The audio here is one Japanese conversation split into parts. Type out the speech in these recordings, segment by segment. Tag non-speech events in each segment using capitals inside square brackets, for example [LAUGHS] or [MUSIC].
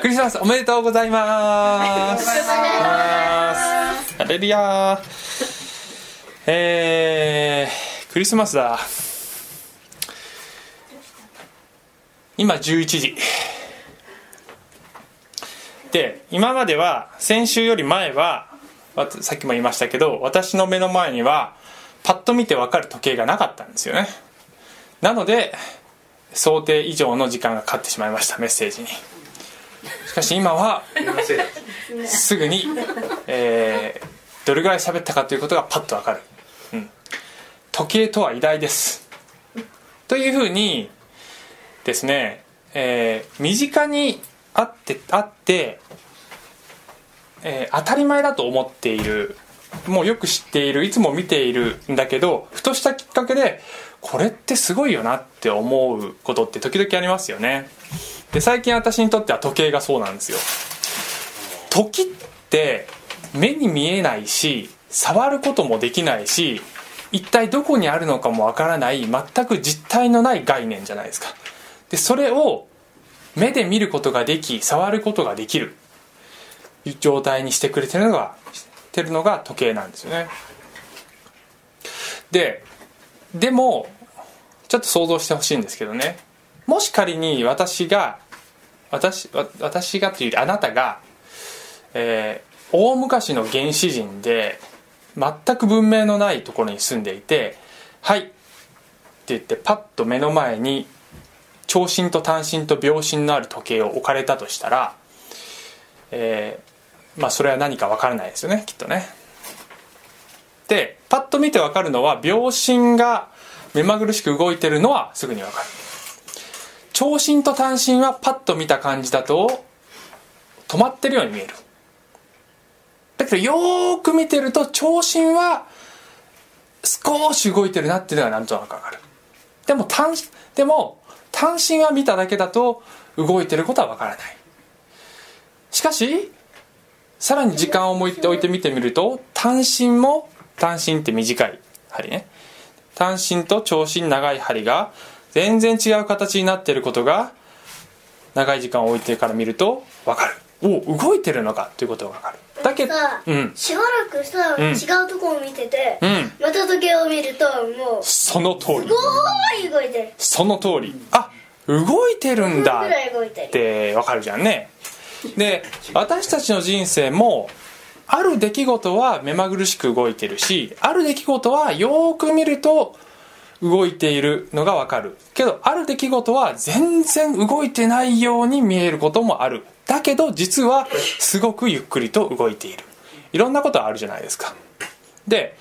クリスマスおめでとうございます。ハレルヤえー、クリスマスだ。今11時。で今までは先週より前はさっきも言いましたけど私の目の前にはパッと見て分かる時計がなかったんですよね。なので想定以上の時間がかかってしまいましたメッセージにしかし今はすぐに、えー、どれぐらい喋ったかということがパッと分かる、うん、時計とは偉大です。というふうにですね、えー、身近にあってあって、えー、当たり前だと思っている。もうよく知っている。いつも見ているんだけどふとしたきっかけでこれってすごいよなって思うことって時々ありますよねで最近私にとっては時計がそうなんですよ。時って目に見えないし触ることもできないし一体どこにあるのかもわからない全く実体のない概念じゃないですか。でそれを目で見ることができ触ることができる。状態にしてくれてるのがてるのが時計なんですよね。ででもちょっと想像してほしいんですけどね。もし仮に私が私私がというよりあなたが、えー、大昔の原始人で全く文明のないところに住んでいて「はい」って言ってパッと目の前に長針と短針と秒針のある時計を置かれたとしたら、えー、まあそれは何か分からないですよねきっとね。でパッと見て分かるのは秒針が目まぐるしく動いてるのはすぐに分かる長針と短針はパッと見た感じだと止まってるように見える。だけどよーく見てると長針は少し動いてるなっていうのがなんとなく分かる。でも短でも単身は見ただけだと動いてることはわからない。しかしさらに時間を置いておいて見てみると単身も単身って短い針ね。単身と長身長い針が全然違う形になっていることが長い時間を置いてから見ると分かる。お動いてるのかということが分かる。だけど、うん、しばらくさ、うん、違うところを見てて、うん、また時計を見るともうその通り。すごい動いてる。その通り。あ動いてるんだってわかるじゃんね。で私たちの人生もある出来事は目まぐるしく動いてるしある出来事はよく見ると動いているのがわかる。けどある出来事は全然動いてないように見えることもある。だけど実はすごくゆっくりと動いている。いろんなことあるじゃないですか。で、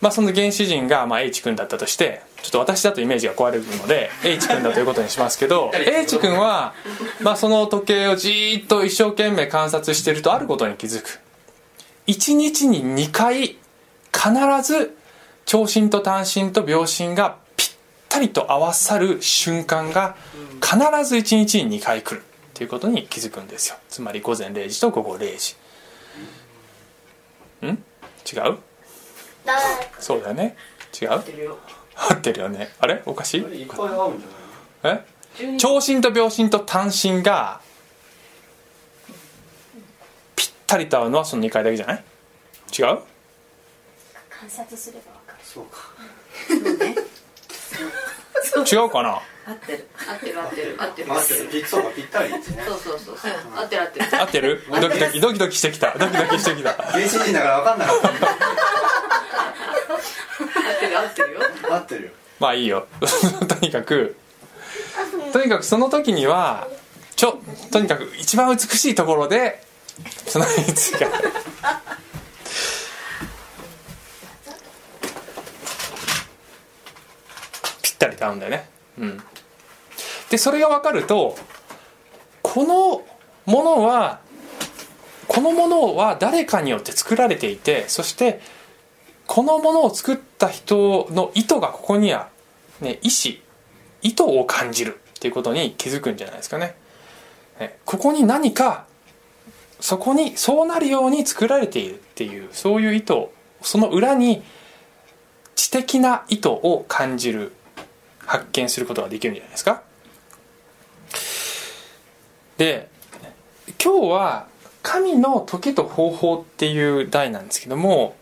まあ、その原始人がまあ H 君だったとしてちょっと私だとイメージが壊れるので H 君だということにしますけど H 君は、まあ、その時計をじーっと一生懸命観察してるとあることに気づく。1日に2回必ず長針と短針と秒針がぴったりと合わさる瞬間が必ず1日に2回来るということに気づくんですよ。つまり午前0時と午後0時。ん？違う？そうだよね。違う？合ってるよ。ね。あれ？おかしい？え？長針と秒針と短針がぴったりと合うのはその2回だけじゃない？違う？観察すれば分かる。そうか。[LAUGHS] 違うかな？合ってる。合ってる合ってる。合ってる合ってるピそうかぴったりそうそうそう。そう合ってる合ってる。合ってる？ドキドキドキドキしてきた。ドキドキしてきた。原始人だから分かんなかった。合ってる合ってるよ。合ってるよ。まあいいよ。[LAUGHS] とにかく。とにかくその時にはちょとにかく一番美しいところでその位置がったりと合うんだよねうんでそれが分かるとこのものはこのものは誰かによって作られていてそしてこのものを作った人の意図がここには、ね、意思意図を感じるっていうことに気づくんじゃないですかね。ここに何かそこにそうなるように作られているっていうそういう意図その裏に知的な意図を感じる発見することができるんじゃないですか。で今日は神の時と方法っていう題なんですけども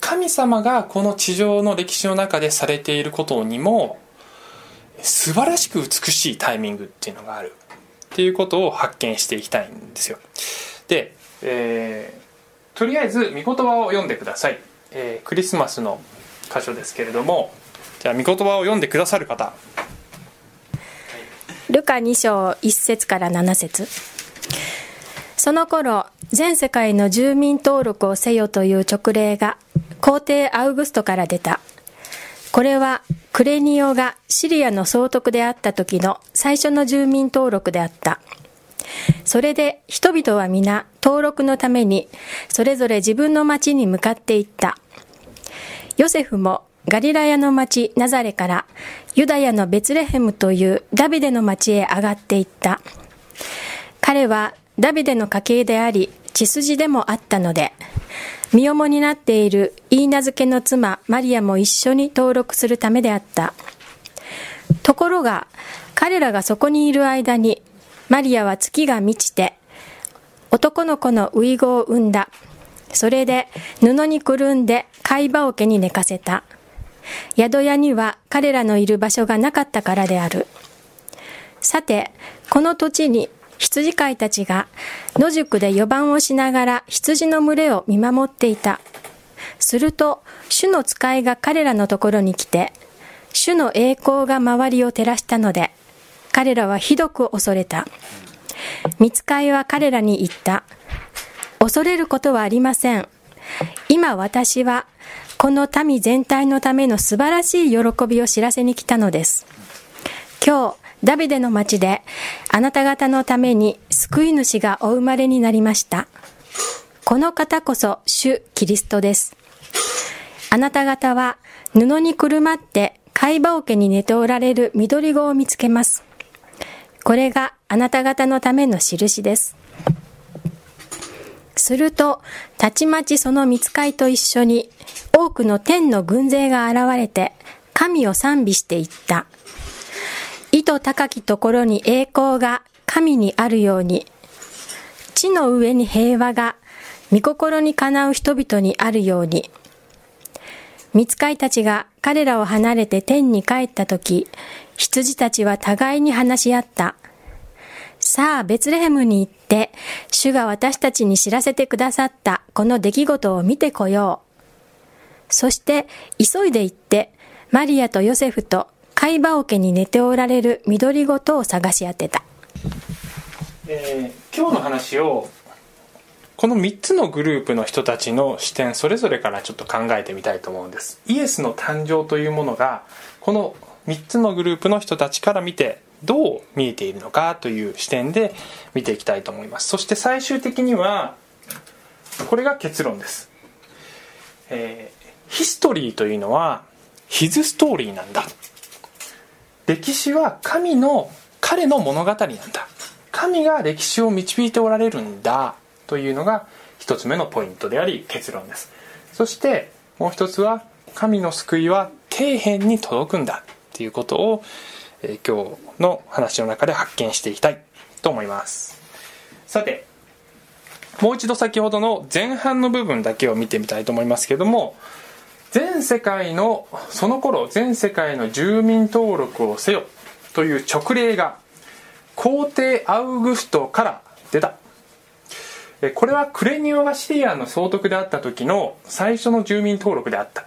神様がこの地上の歴史の中でされていることにも素晴らしく美しいタイミングっていうのがある。っていうことを発見していきたいんですよ。で、えー、とりあえず御言葉を読んでください、えー、クリスマスの箇所ですけれどもじゃあ御言葉を読んでくださる方ルカ2章1節から7節その頃全世界の住民登録をせよという勅令が皇帝アウグストから出たこれはクレニオがシリアの総督であった時の最初の住民登録であった。それで人々は皆登録のためにそれぞれ自分の町に向かっていった。ヨセフもガリラヤの町ナザレからユダヤのベツレヘムというダビデの町へ上がっていった。彼はダビデの家系であり血筋でもあったので、身重になっているイーナ付けの妻マリアも一緒に登録するためであった。ところが、彼らがそこにいる間に、マリアは月が満ちて、男の子の遺語を産んだ。それで布にくるんで貝羽桶に寝かせた。宿屋には彼らのいる場所がなかったからである。さて、この土地に羊飼いたちが野宿で予番をしながら羊の群れを見守っていた。すると、主の使いが彼らのところに来て、主の栄光が周りを照らしたので、彼らはひどく恐れた。見つかいは彼らに言った。恐れることはありません。今私は、この民全体のための素晴らしい喜びを知らせに来たのです。今日、ダビデの町で、あなた方のために救い主がお生まれになりました。この方こそ主キリストです。あなた方は布にくるまって貝羽桶に寝ておられる緑子を見つけます。これがあなた方のための印です。すると、たちまちその見つかいと一緒に多くの天の軍勢が現れて神を賛美していった。意図高きところに栄光が神にあるように、地の上に平和が御心にかなう人々にあるように、見つかいたちが彼らを離れて天に帰った時、羊たちは互いに話し合った。さあ、ベツレヘムに行って、主が私たちに知らせてくださったこの出来事を見てこよう。そして、急いで行って、マリアとヨセフと貝羽桶に寝ておられる緑ごとを探し当てた、えー、今日の話をこの3つのグループの人たちの視点それぞれからちょっと考えてみたいと思うんですイエスの誕生というものがこの3つのグループの人たちから見てどう見えているのかという視点で見ていきたいと思います。そして最終的にはこれが結論です、えー、ヒストリーというのはヒズストーリーなんだ。歴史は神の彼の物語なんだ。神が歴史を導いておられるんだ。というのが一つ目のポイントであり結論です。そしてもう一つは神の救いは底辺に届くんだ。っていうことを、え、今日の話の中で発見していきたいと思います。さてもう一度先ほどの前半の部分だけを見てみたいと思いますけども全世界のその頃全世界の住民登録をせよという勅令が皇帝アウグストから出た。これはクレニオがシリアの総督であった時の最初の住民登録であった。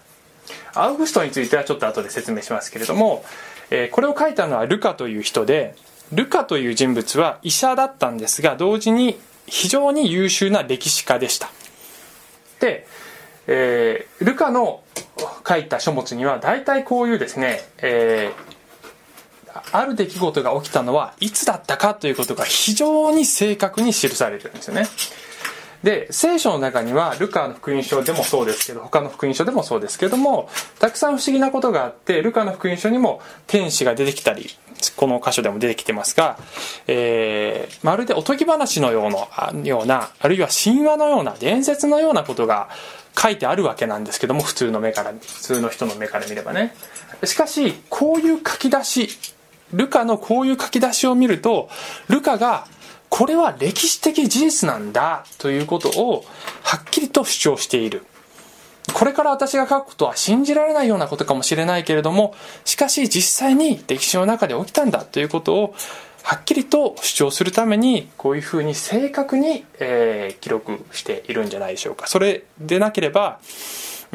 アウグストについてはちょっと後で説明しますけれどもえこれを書いたのはルカという人でルカという人物は医者だったんですが同時に非常に優秀な歴史家でした。でえー、ルカの書いた書物には大体こういうですね、えー、ある出来事が起きたのはいつだったかということが非常に正確に記されてるんですよね。で聖書の中にはルカの福音書でもそうですけど他の福音書でもそうですけどもたくさん不思議なことがあってルカの福音書にも天使が出てきたりこの箇所でも出てきてますが、えー、まるでおとぎ話のようなようなあるいは神話のような伝説のようなことが書いてあるわけなんですけども普通の目から普通の人の目から見ればね。しかしこういう書き出しルカのこういう書き出しを見るとルカがこれは歴史的事実なんだということをはっきりと主張している。これから私が書くことは信じられないようなことかもしれないけれどもしかし実際に歴史の中で起きたんだということをはっきりと主張するためにこういうふうに正確に、えー、記録しているんじゃないでしょうか。それでなければ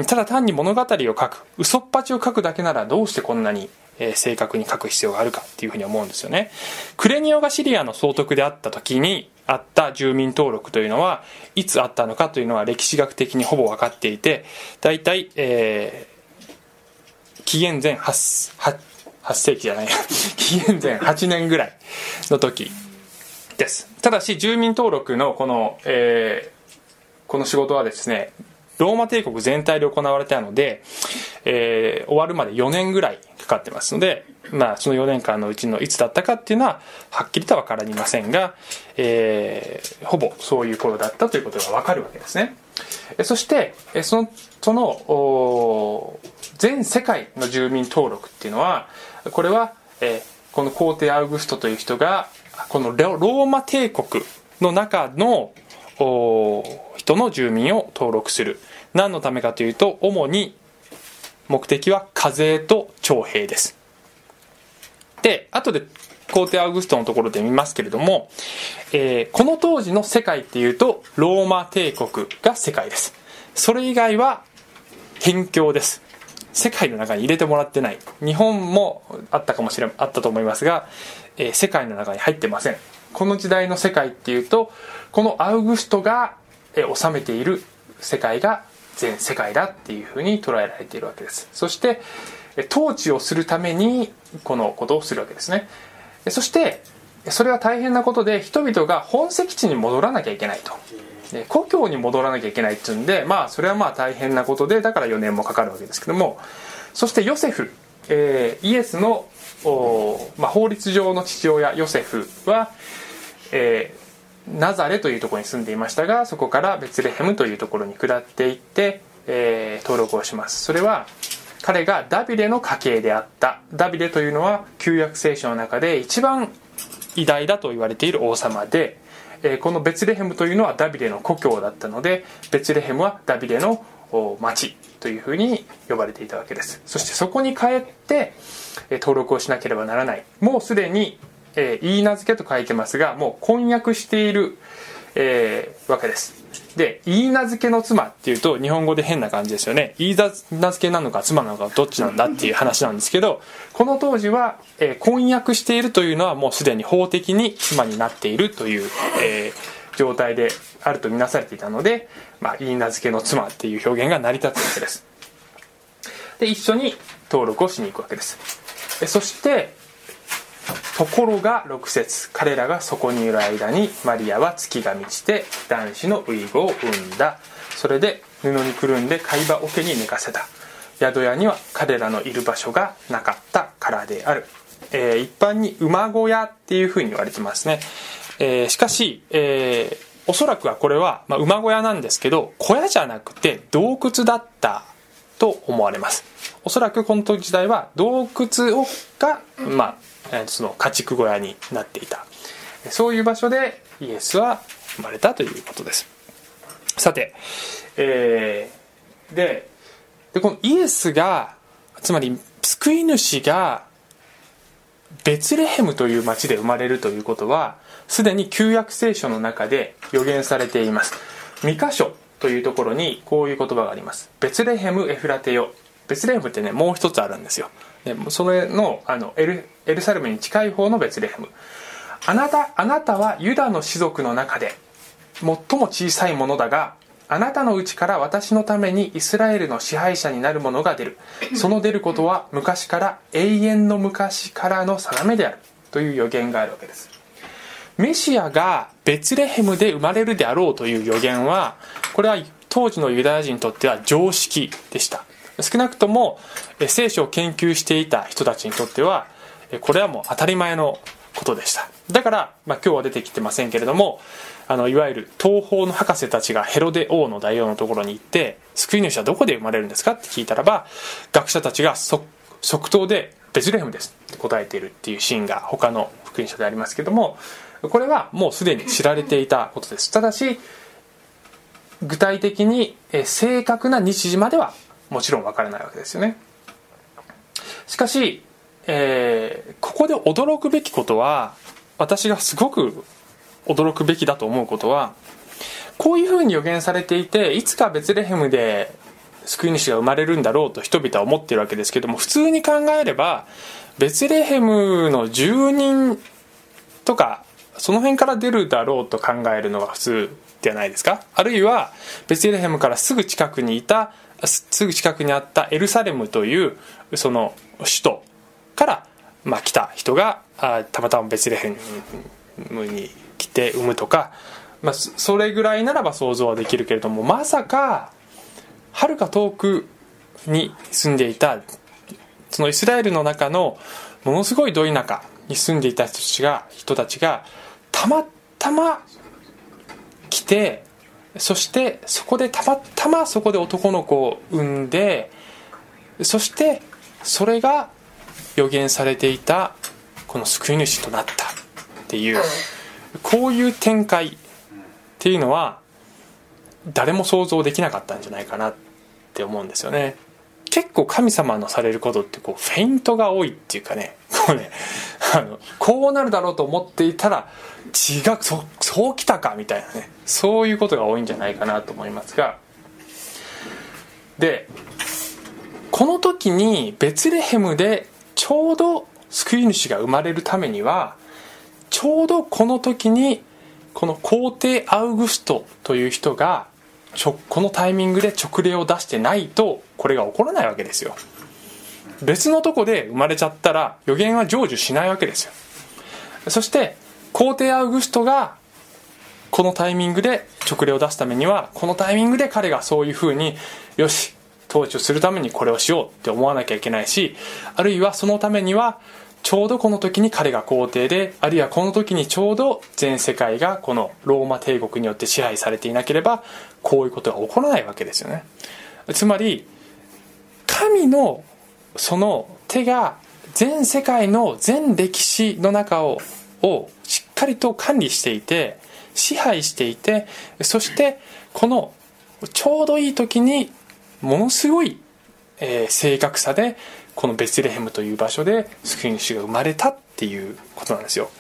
ただ単に物語を書く嘘っぱちを書くだけならどうしてこんなに、えー、正確に書く必要があるかっていうふうに思うんですよね。クレニオがシリアの総督であった時にあった住民登録というのはいつあったのかというのは歴史学的にほぼ分かっていて大体、えー、紀元前 8, 8, 8世紀じゃない [LAUGHS] 紀元前8年ぐらいの時です。ただし住民登録のこの、えー、この仕事はですねローマ帝国全体で行われたので、えー、終わるまで4年ぐらいかかってますので、まあ、その4年間のうちのいつだったかっていうのははっきりとは分かりませんが、えー、ほぼそういう頃だったということが分かるわけですね。そしてそのその全世界の住民登録っていうのはこれは、えー、この皇帝アウグストという人がこのローマ帝国の中の人の住民を登録する。何のためかというと主に目的は課税と徴兵です。で後で皇帝アウグストのところで見ますけれども、えー、この当時の世界っていうとローマ帝国が世界です。それ以外は辺境です。世界の中に入れてもらってない。日本もあったかもしれあったと思いますが、えー、世界の中に入ってません。この時代の世界っていうとこのアウグストが、えー、治めている世界が全世界だっていうふうに捉えられているわけです。そして統治をするためにこのことをするわけですね。そしてそれは大変なことで人々が本籍地に戻らなきゃいけないと。故郷に戻らなきゃいけないっていうんでまあそれはまあ大変なことでだから4年もかかるわけですけども。そしてヨセフ、えー、イエスのまあ、法律上の父親ヨセフは、えー、ナザレというところに住んでいましたがそこからベツレヘムというところに下っていって、えー、登録をします。それは彼がダビデの家系であった。ダビデというのは旧約聖書の中で一番偉大だと言われている王様でえー、このベツレヘムというのはダビデの故郷だったのでベツレヘムはダビデの町というふうに呼ばれていたわけです。そしてそこに帰って、え、登録をしなければならない。もうすでに、えー、言い名付けと書いてますがもう婚約している、えー、わけです。で言い名付けの妻っていうと日本語で変な感じですよね。言い名付けなのか妻なのかどっちなんだっていう話なんですけどこの当時は、えー、婚約しているというのはもうすでに法的に妻になっているという、えー、状態であるとみなされていたので、まあ、言い名付けの妻っていう表現が成り立つわけです。で一緒に登録をしに行くわけです。そしてところが6節。彼らがそこにいる間にマリアは月が満ちて男子の遺語を産んだ。それで布にくるんで貝羽桶に寝かせた。宿屋には彼らのいる場所がなかったからである、えー、一般に馬小屋っていうふうに言われてますね、えー、しかし、えー、おそらくはこれは、まあ、馬小屋なんですけど小屋じゃなくて洞窟だったと思われます。おそらくこの時代は洞窟をが、まあ、その家畜小屋になっていた。そういう場所でイエスは生まれたということです。さて、えー、ででこのイエスがつまり救い主がベツレヘムという町で生まれるということはすでに旧約聖書の中で予言されています。2箇所というところにこういう言葉があります。ベツレヘムエフラテヨ。ベツレヘムってねもう一つあるんですよ。それのあのエルエルサレムに近い方のベツレヘム。あなたあなたはユダの氏族の中で最も小さいものだがあなたのうちから私のためにイスラエルの支配者になる者が出る。その出ることは昔から永遠の昔からの定めである。という予言があるわけです。メシアがベツレヘムで生まれるであろうという予言はこれは当時のユダヤ人にとっては常識でした。少なくとも聖書を研究していた人たちにとってはこれはもう当たり前のことでした。だから、まあ、今日は出てきてませんけれどもあのいわゆる東方の博士たちがヘロデ王の大王のところに行って救い主はどこで生まれるんですかって聞いたらば学者たちが即答でベツレヘムですって答えているっていうシーンが他の福音書でありますけどもこれはもうすでに知られていたことです。ただし具体的に正確な日時まではもちろんわからないわけですよね。しかし、えー、ここで驚くべきことは私がすごく驚くべきだと思うことはこういうふうに予言されていていつかベツレヘムで救い主が生まれるんだろうと人々は思っているわけですけども普通に考えればベツレヘムの住人とかその辺から出るだろうと考えるのが普通ではないですか。あるいはベツレヘムからすぐ近くにいたすぐ近くにあったエルサレムというその首都から、まあ、来た人があたまたまベツレヘムに来て産むとか、まあ、それぐらいならば想像はできるけれどもまさかはるか遠くに住んでいたそのイスラエルの中のものすごいど田舎に住んでいた人たちが人たちがたまたま来てそしてそこでたまたまそこで男の子を産んでそしてそれが予言されていたこの救い主となったっていうこういう展開っていうのは誰も想像できなかったんじゃないかなって思うんですよね。結構神様のされることってこうフェイントが多いっていうかね。こうねあのこうなるだろうと思っていたら違うそそうきたかみたいなね。そういうことが多いんじゃないかなと思いますが。でこの時にベツレヘムでちょうど救い主が生まれるためにはちょうどこの時にこの皇帝アウグストという人がこのタイミングで直令を出してないとこれが起こらないわけですよ。別のとこで生まれちゃったら予言は成就しないわけですよ。そして皇帝アウグストがこのタイミングで直令を出すためにはこのタイミングで彼がそういうふうによし統治をするためにこれをしようって思わなきゃいけないしあるいはそのためにはちょうどこの時に彼が皇帝であるいはこの時にちょうど全世界がこのローマ帝国によって支配されていなければこういうことが起こらないわけですよね。つまり神のその手が全世界の全歴史の中ををかりと管理していて支配していてそしてこのちょうどいい時にものすごい、えー、正確さでこのベツレヘムという場所で救い主が生まれたっていうことなんですよ。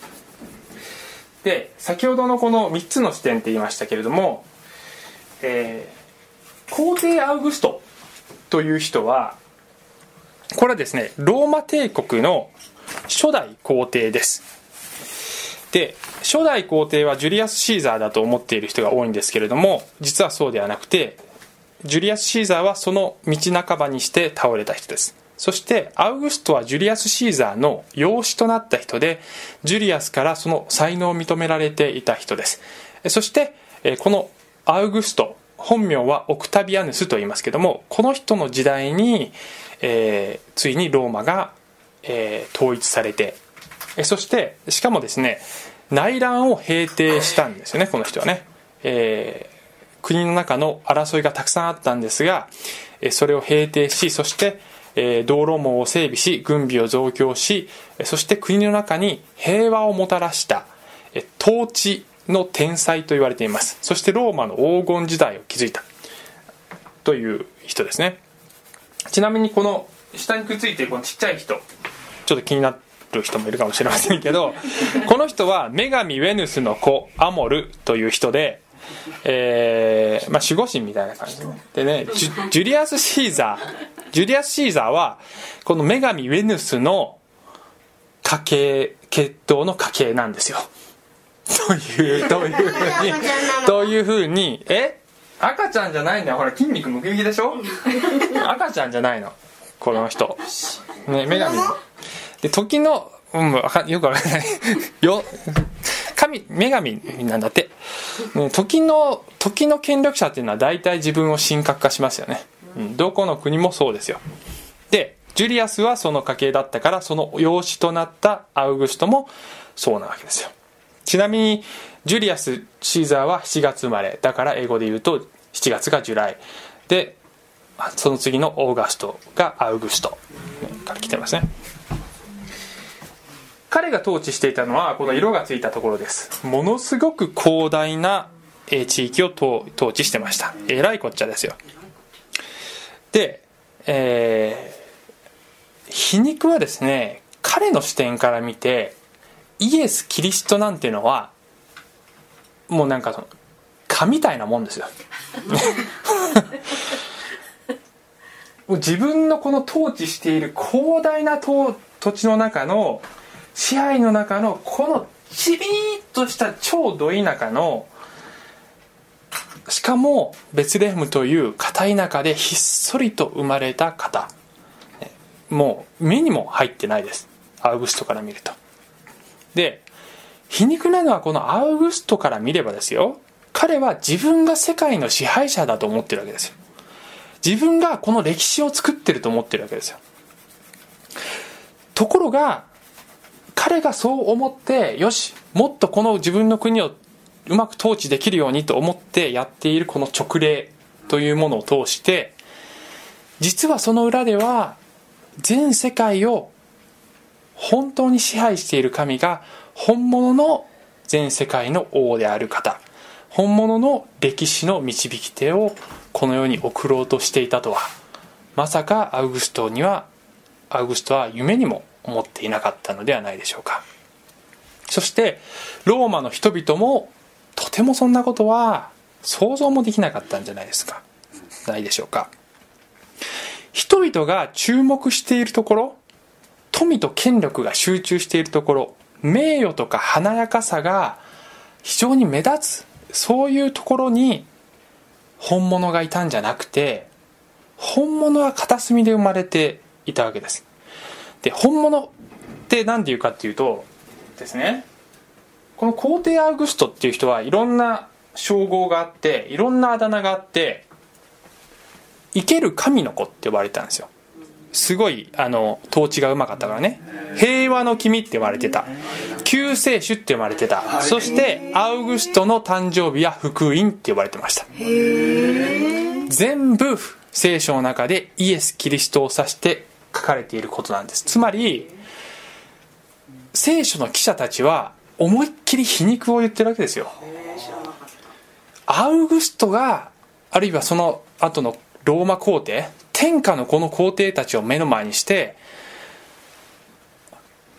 で先ほどのこの3つの視点って言いましたけれども、えー、皇帝アウグストという人はこれはですねローマ帝国の初代皇帝です。で初代皇帝はジュリアス・シーザーだと思っている人が多いんですけれども実はそうではなくてジュリアス・シーザーはその道半ばにして倒れた人です。そしてアウグストはジュリアス・シーザーの養子となった人でジュリアスからその才能を認められていた人です。そしてこのアウグスト本名はオクタビアヌスと言いますけどもこの人の時代に、えー、ついにローマが、えー、統一されてえそしてしかもですね内乱を平定したんですよねこの人はね、えー、国の中の争いがたくさんあったんですがそれを平定しそしてえ道路網を整備し軍備を増強しそして国の中に平和をもたらした統治の天才と言われています。そしてローマの黄金時代を築いた。という人ですね。ちなみにこの下にくっついてるこのちっちゃい人ちょっと気になる人もいるかもしれませんけど [LAUGHS] この人は女神ウェヌスの子アモルという人でえー、まあ守護神みたいな感じでね。でねジュリアス・シーザージュリアス・シーザーはこの女神ウェヌスの家系血統の家系なんですよ。というどういうふうにどういうふうにえ？赤ちゃんじゃないんだよ。ほら筋肉ムキムキでしょ？赤ちゃんじゃないの。この人。ね女神。で時のうん、よくわかんない。[LAUGHS] よ神女神なんだって、時の時の権力者っていうのは大体自分を神格化しますよね。うん、どこの国もそうですよ。でジュリアスはその家系だったからその養子となったアウグストもそうなわけですよ。ちなみにジュリアス・シーザーは7月生まれ。だから英語で言うと7月がジュライ。でその次のオーガストがアウグストから来てますね。彼が統治していたのはこの色がついたところです。ものすごく広大な地域を統治してました。えらいこっちゃですよ。で、えー、皮肉はですね彼の視点から見てイエス・キリストなんていうのはもうなんかその蚊みたいなもんですよ。[LAUGHS] 自分のこの統治している広大な土地の中の支配の中のこのちびーっとした超ど田舎のしかもベツレヘムという片田舎でひっそりと生まれた方。もう目にも入ってないです。アウグストから見ると。で皮肉なのはこのアウグストから見ればですよ。彼は自分が世界の支配者だと思ってるわけですよ。自分がこの歴史を作ってると思ってるわけですよ。ところが彼がそう思ってよしもっとこの自分の国をうまく統治できるようにと思ってやっているこの勅令というものを通して実はその裏では全世界を本当に支配している神が本物の全世界の王である方本物の歴史の導き手をこの世に送ろうとしていたとはまさかアウグストにはアウグストは夢にも思っていなかったのではないでしょうか。そしてローマの人々もとてもそんなことは想像もできなかったんじゃないですか。ないでしょうか。人々が注目しているところ富と権力が集中しているところ名誉とか華やかさが非常に目立つそういうところに本物がいたんじゃなくて本物は片隅で生まれていたわけです。で本物って何て言うかっていうとですね。この皇帝アウグストっていう人はいろんな称号があっていろんなあだ名があって生ける神の子って呼ばれてたんですよ。すごいあの統治がうまかったからね。平和の君って呼ばれてた。救世主って呼ばれてた。そしてアウグストの誕生日は福音って呼ばれてました。全部聖書の中でイエス・キリストを指して書かれていることなんです。つまり聖書の記者たちは思いっきり皮肉を言ってるわけですよ。アウグストがあるいはその後のローマ皇帝天下のこの皇帝たちを目の前にして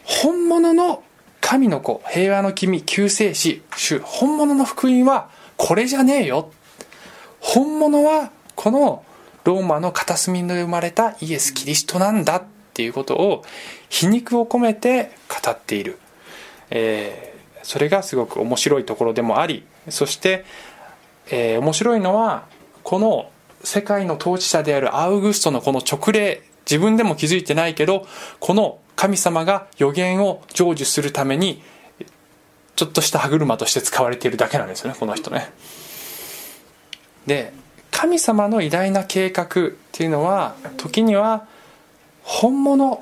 本物の神の子平和の君救世主主本物の福音はこれじゃねえよ。本物はこのローマの片隅で生まれたイエス・キリストなんだっていうことを皮肉を込めて語っている、えー、それがすごく面白いところでもありそして、えー、面白いのはこの世界の統治者であるアウグストのこの勅令自分でも気づいてないけどこの神様が予言を成就するためにちょっとした歯車として使われているだけなんですよねこの人ね。で神様の偉大な計画っていうのは時には本物っ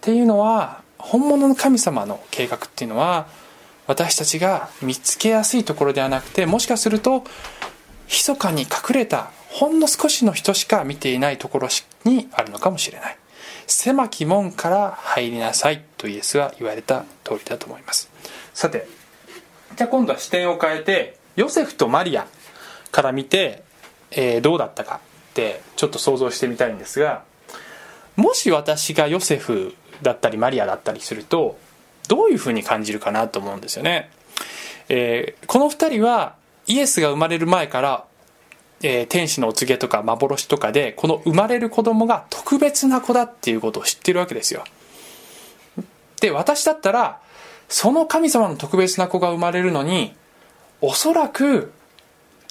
ていうのは本物の神様の計画っていうのは私たちが見つけやすいところではなくてもしかすると密かに隠れたほんの少しの人しか見ていないところにあるのかもしれない。狭き門から入りなさいとイエスは言われた通りだと思います。さてじゃあ今度は視点を変えてヨセフとマリアから見て、えー、どうだったかってちょっと想像してみたいんですがもし私がヨセフだったりマリアだったりするとどういうふうに感じるかなと思うんですよね、えー、この2人はイエスが生まれる前からえー、天使のお告げとか幻とかでこの生まれる子供が特別な子だっていうことを知ってるわけですよ。で私だったらその神様の特別な子が生まれるのにおそらく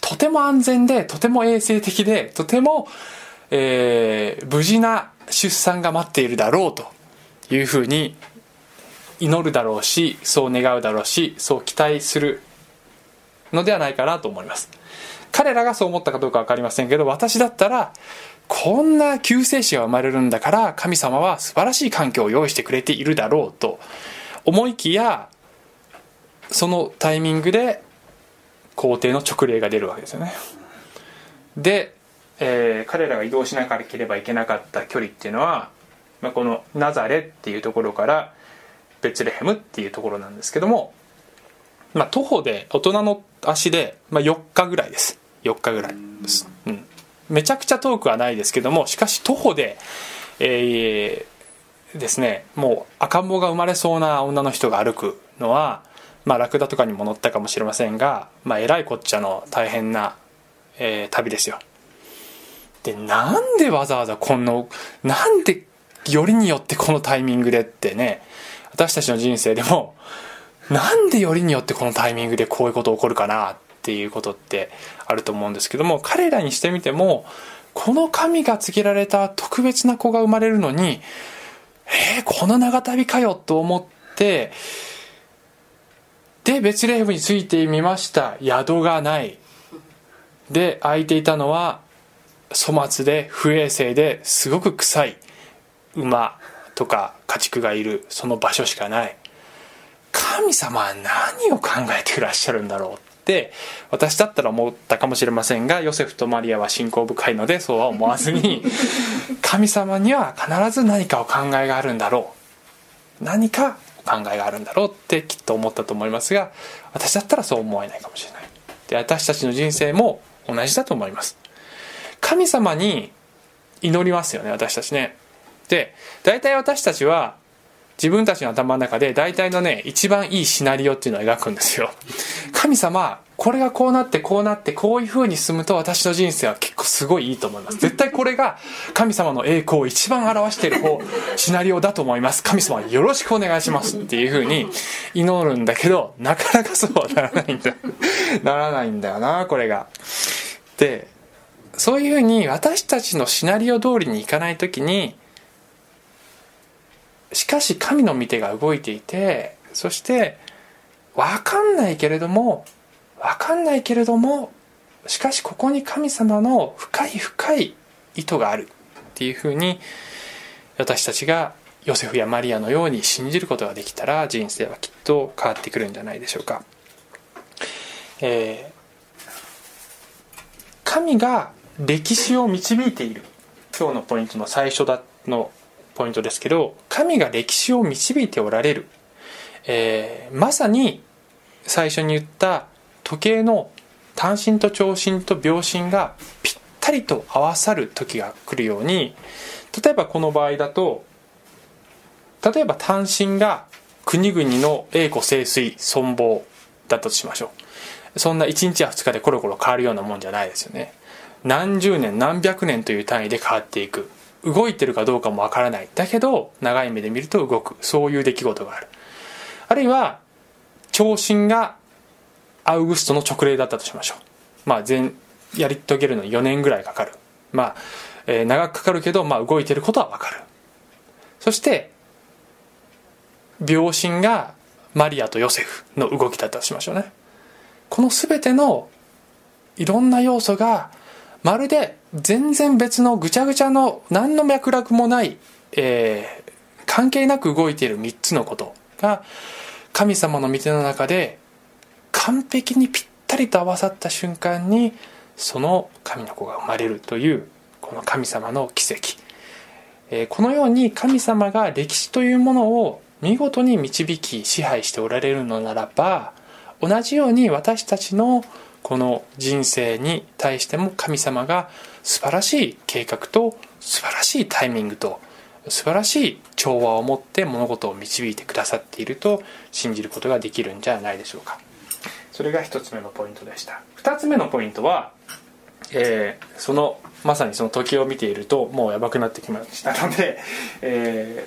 とても安全でとても衛生的でとても、えー、無事な出産が待っているだろうというふうに祈るだろうしそう願うだろうしそう期待するのではないかなと思います。彼らがそう思ったかどうか分かりませんけど私だったらこんな救世主が生まれるんだから神様は素晴らしい環境を用意してくれているだろうと思いきやそのタイミングで皇帝の勅令が出るわけですよね。で、えー、彼らが移動しなければいけなかった距離っていうのは、まあ、このナザレっていうところからベツレヘムっていうところなんですけども、まあ、徒歩で大人の足で、まあ、4日ぐらいです。4日ぐらい。です、うん、めちゃくちゃ遠くはないですけどもしかし徒歩で、えー、ですねもう赤ん坊が生まれそうな女の人が歩くのはまあラクダとかにも乗ったかもしれませんがまあえらいこっちゃの大変な、えー、旅ですよ。でなんでわざわざこのなんでよりによってこのタイミングでってね私たちの人生でもなんでよりによってこのタイミングでこういうこと起こるかなっていうことってあると思うんですけども彼らにしてみてもこの神が告げられた特別な子が生まれるのにえー、この長旅かよと思ってでベツレヘムについてみました。宿がない。で空いていたのは粗末で不衛生ですごく臭い。馬とか家畜がいる。その場所しかない。神様は何を考えていらっしゃるんだろうって私だったら思ったかもしれませんがヨセフとマリアは信仰深いのでそうは思わずに [LAUGHS] 神様には必ず何かお考えがあるんだろう。何かお考えがあるんだろうってきっと思ったと思いますが私だったらそう思えないかもしれない。で私たちの人生も同じだと思います。神様に祈りますよね私たちね。で大体私たちは自分たちの頭の中で大体のね一番いいシナリオっていうのを描くんですよ。神様これがこうなってこうなってこういう風に進むと私の人生は結構すごいいいと思います。絶対これが神様の栄光を一番表している方 [LAUGHS] シナリオだと思います。神様よろしくお願いします。っていう風に祈るんだけどなかなかそうはならないんだ。[LAUGHS] ならないんだよなこれが。でそういう風に私たちのシナリオ通りにいかない時にしかし神の御手が動いていてそして分かんないけれども分かんないけれどもしかしここに神様の深い深い意図がある。っていうふうに私たちがヨセフやマリアのように信じることができたら人生はきっと変わってくるんじゃないでしょうか。えー、神が歴史を導いている。今日のポイントの最初だのポイントですけど神が歴史を導いておられる、えー、まさに最初に言った時計の単身と長身と秒針がぴったりと合わさる時が来るように例えばこの場合だと例えば単身が国々の栄枯盛衰存亡だったとしましょう。そんな1日や2日でコロコロ変わるようなもんじゃないですよね。何十年何百年という単位で変わっていく。動いてるかどうかもわからない。だけど長い目で見ると動く。そういう出来事がある。あるいは長身がアウグストの直令だったとしましょう。まあ全やり遂げるのに4年ぐらいかかる。まあ、えー、長くかかるけど、まあ、動いてることはわかる。そして秒針がマリアとヨセフの動きだったとしましょうね。この全てのいろんな要素がまるで全然別のぐちゃぐちゃの何の脈絡もない、えー、関係なく動いている3つのことが神様の御手の中で完璧にぴったりと合わさった瞬間にその神の子が生まれるというこの神様の奇跡、えー、このように神様が歴史というものを見事に導き支配しておられるのならば同じように私たちのこの人生に対しても神様が素晴らしい計画と素晴らしいタイミングと素晴らしい調和を持って物事を導いてくださっていると信じることができるんじゃないでしょうか。それが1つ目のポイントでした。2つ目のポイントは、えー、そのまさにその時を見ているともうやばくなってきました。ので、え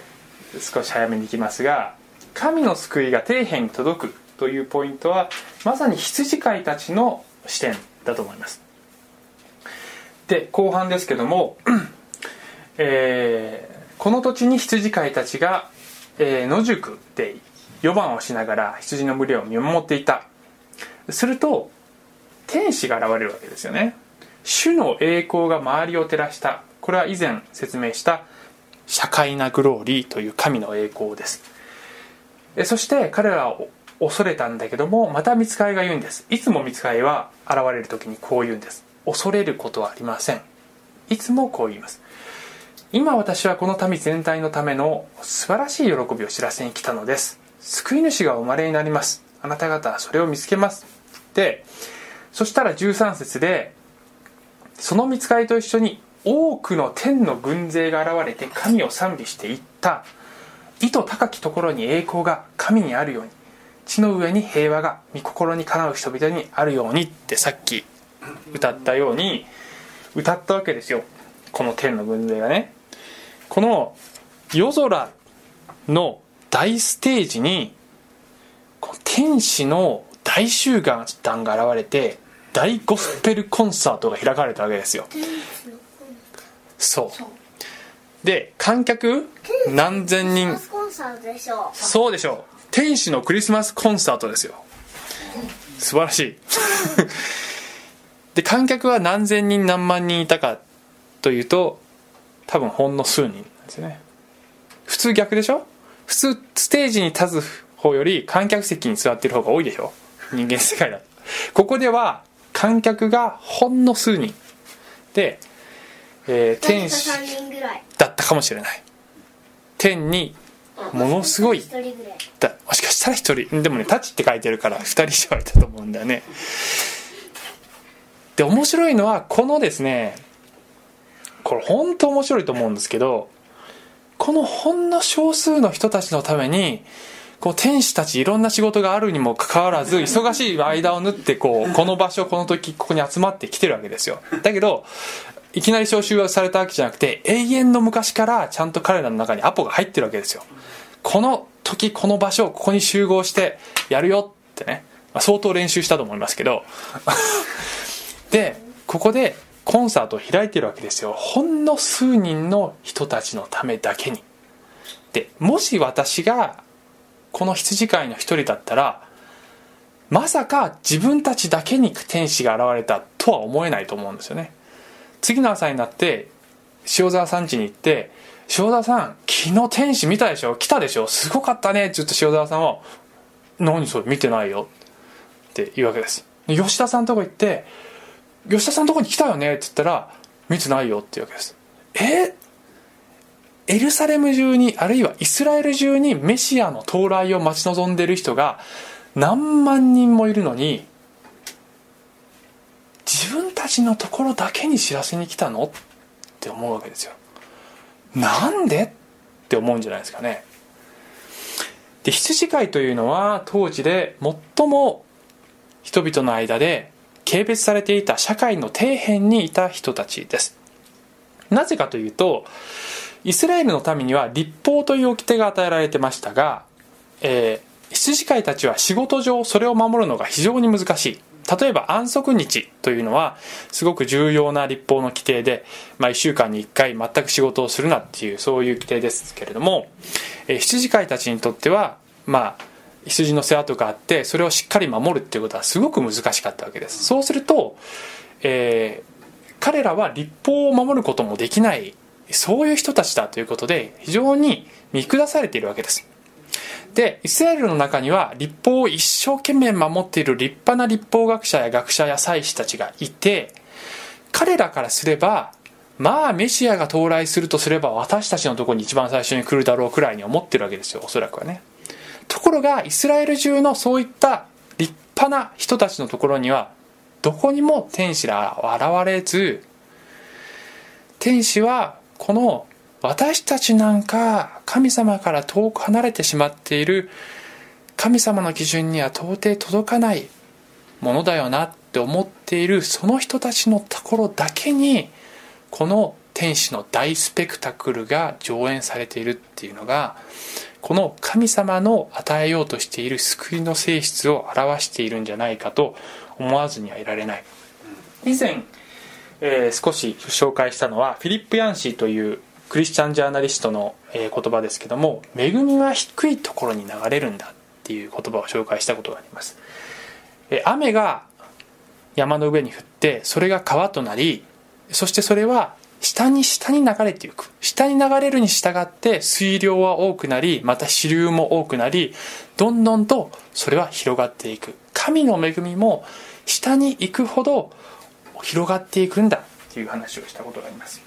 ー、少し早めにいきますが神の救いが底辺に届くというポイントはまさに羊飼いたちの視点だと思います。で後半ですけども、[CLEARS THROAT] え、この土地に羊飼いたちが、えー、野宿で4番をしながら羊の群れを見守っていた。すると天使が現れるわけですよね。主の栄光が周りを照らした。これは以前説明した社会なグローリーという神の栄光です。そして彼らを恐れたんだけどもまた見つかりが言うんです。いつも見つかりは現れる時にこう言うんです。恐れることはありません。いつもこう言います。今私はこの民全体のための素晴らしい喜びを知らせに来たのです。救い主がお生まれになります。あなた方はそれを見つけます。でそしたら13節でその見つかりと一緒に多くの天の軍勢が現れて神を賛美していった。意図高きところに栄光が神にあるように。地の上に平和が御心にかなう人々にあるように。ってさっき歌ったように歌ったわけですよ。この天の軍勢がね。この夜空の大ステージに天使の大集団が現れて大ゴスペルコンサートが開かれたわけですよ。そう。で観客？何千人？そうでしょう。天使のクリスマスコンサートですよ。素晴らしい。[LAUGHS] で観客は何千人何万人いたかというと多分ほんの数人なんですよね。普通逆でしょ？普通ステージに立つ方より観客席に座ってる方が多いでしょ？人間世界だと。ここでは観客がほんの数人。で、えー、天使だったかもしれない。天にものすごいだもしかしたら1人。でもね「タチ」って書いてるから2人以上いたと思うんだよね。で面白いのはこのですねこれ本当面白いと思うんですけどこのほんの少数の人たちのためにこう天使たちいろんな仕事があるにもかかわらず忙しい間を縫ってこうこの場所この時ここに集まってきてるわけですよ。だけどいきなり招集されたわけじゃなくて永遠の昔からちゃんと彼らの中にアポが入ってるわけですよ。この時この場所ここに集合してやるよってね、まあ、相当練習したと思いますけど。[LAUGHS] でここでコンサートを開いてるわけですよ。ほんの数人の人たちのためだけに。でもし私がこの羊飼いの一人だったらまさか自分たちだけに天使が現れたとは思えないと思うんですよね。次の朝になって塩沢さん家に行って塩沢さん昨日天使見たでしょ？来たでしょ？すごかったねって言って塩沢さんは「何それ？見てないよ」って言うわけです。吉田さんとこ行って「吉田さんとこに来たよね」って言ったら「見てないよ」って言うわけです。え？エルサレム中にあるいはイスラエル中にメシアの到来を待ち望んでいる人が何万人もいるのに自分たちのところだけに知らせに来たの？って思うわけですよなんで？って思うんじゃないですかね。で羊飼いというのは当時で最も人々の間で軽蔑されていた社会の底辺にいた人たちです。なぜかというとイスラエルの民には立法という掟が与えられてましたが、えー、羊飼いたちは仕事上それを守るのが非常に難しい。例えば安息日というのはすごく重要な立法の規定で、まあ、1週間に1回全く仕事をするなっていうそういう規定ですけれども、えー、羊飼いたちにとってはまあ羊の世話とかあってそれをしっかり守るっていうことはすごく難しかったわけです。そうすると、えー、彼らは立法を守ることもできないそういう人たちだということで非常に見下されているわけです。でイスラエルの中には立法を一生懸命守っている立派な立法学者や学者や祭司たちがいて彼らからすればまあメシアが到来するとすれば私たちのところに一番最初に来るだろうくらいに思ってるわけですよおそらくはね。ところがイスラエル中のそういった立派な人たちのところにはどこにも天使らは現れず天使はこの私たちなんか神様から遠く離れてしまっている神様の基準には到底届かないものだよなって思っているその人たちのところだけにこの天使の大スペクタクルが上演されているっていうのがこの神様の与えようとしている救いの性質を表しているんじゃないかと思わずにはいられない。以前えー、少し紹介したのはフィリップ・ヤンシーというクリスチャンジャーナリストの、えー、言葉ですけども恵みは低いところに流れるんだっていう言葉を紹介したことがあります、えー、雨が山の上に降ってそれが川となりそしてそれは下に下に流れていく。下に流れるに従って水量は多くなりまた支流も多くなりどんどんとそれは広がっていく。神の恵みも下に行くほど広がっていくんだ。っていう話をしたことがあります。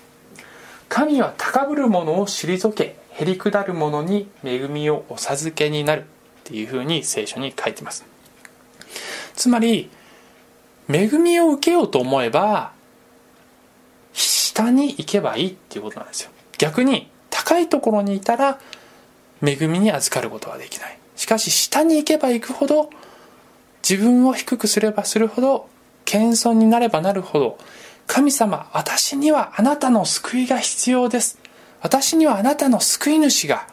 神は高ぶる者を退けへりくだる者に恵みをお授けになる。っていうふうに聖書に書いてます。つまり恵みを受けようと思えば下に行けばいいっていうことなんですよ。逆に高いところにいたら恵みに預かることはできない。しかし下に行けば行くほど自分を低くすればするほど謙遜になればなるほど神様私にはあなたの救いが必要です。私にはあなたの救い主が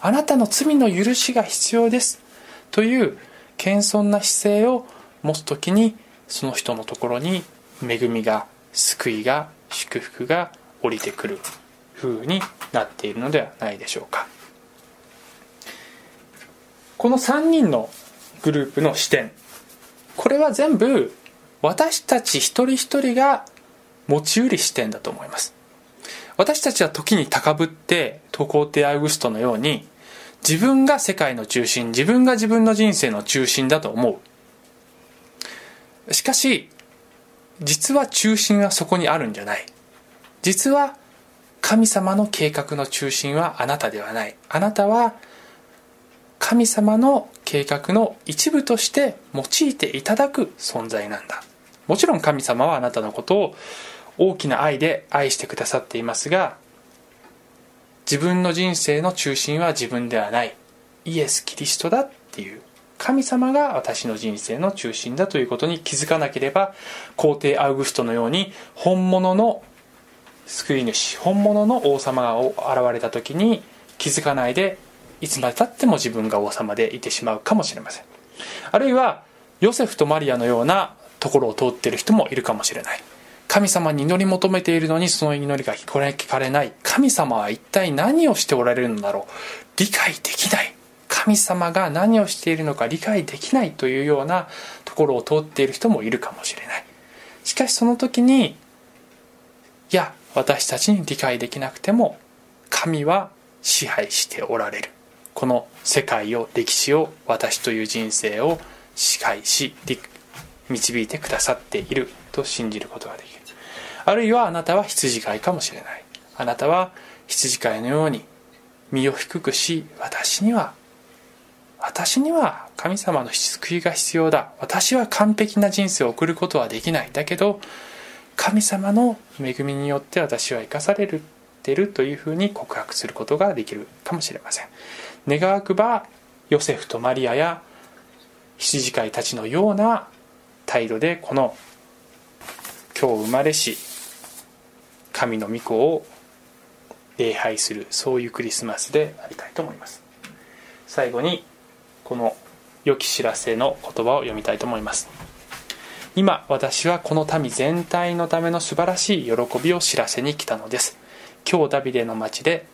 あなたの罪の許しが必要です。という謙遜な姿勢を持つ時にその人のところに恵みが救いが祝福が降りてくる風になっているのではないでしょうか。この3人のグループの視点。これは全部私たち一人一人が持ちうる視点だと思います。私たちは時に高ぶって渡航帝アウグストのように自分が世界の中心自分が自分の人生の中心だと思う。しかし実は中心はそこにあるんじゃない。実は神様の計画の中心はあなたではない。あなたは神様の計画の一部として用いていただく存在なんだ。もちろん神様はあなたのことを大きな愛で愛してくださっていますが自分の人生の中心は自分ではない。イエス・キリストだっていう。神様が私の人生の中心だということに気づかなければ皇帝アウグストのように本物の救い主本物の王様が現れた時に気づかないでいつまでたっても自分が王様でいてしまうかもしれません。あるいはヨセフとマリアのようなところを通っている人もいるかもしれない。神様に祈り求めているのにその祈りが聞かれない。神様は一体何をしておられるのだろう。理解できない。神様が何をしているのか理解できないというようなところを通っている人もいるかもしれない。しかしその時にいや私たちに理解できなくても神は支配しておられる。この世界を歴史を私という人生を支配し導いてくださっていると信じることができる。あるいはあなたは羊飼いかもしれない。あなたは羊飼いのように身を低くし私には私には神様の救いが必要だ。私は完璧な人生を送ることはできない。だけど神様の恵みによって私は生かされてるというふうに告白することができるかもしれません。願わくばヨセフとマリアや羊飼いたちのような態度でこの今日生まれし神の御子を礼拝するそういうクリスマスでありたいと思います。最後にこの良き知らせの言葉を読みたいと思います。今私はこの民全体のための素晴らしい喜びを知らせに来たのです。今日ダビデの町で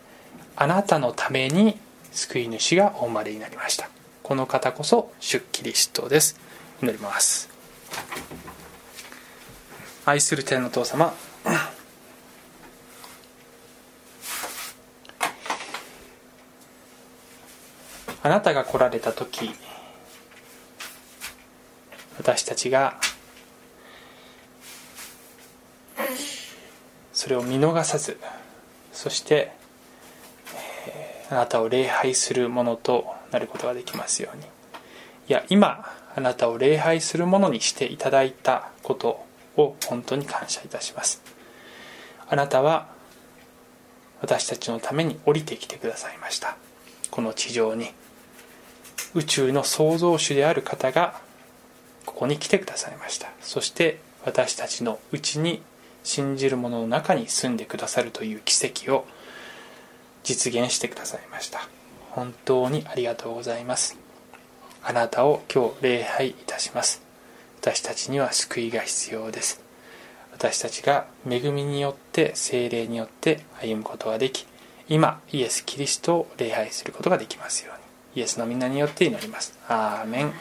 あなたのために救い主がお生まれになりました。この方こそ出キリストです。祈ります。愛する天の父様あなたが来られた時私たちがそれを見逃さずそして、あなたを礼拝するものとなることができますように。いや今あなたを礼拝するものにしていただいたことを本当に感謝いたします。あなたは私たちのために降りてきてくださいました。この地上に。宇宙の創造主である方がここに来てくださいました。そして私たちのうちに信じる者の中に住んでくださるという奇跡を実現してくださいました。本当にありがとうございます。あなたを今日礼拝いたします。私たちには救いが必要です。私たちが恵みによって精霊によって歩むことができ今イエス・キリストを礼拝することができますように。イエスのみんなによって祈ります。アーメン。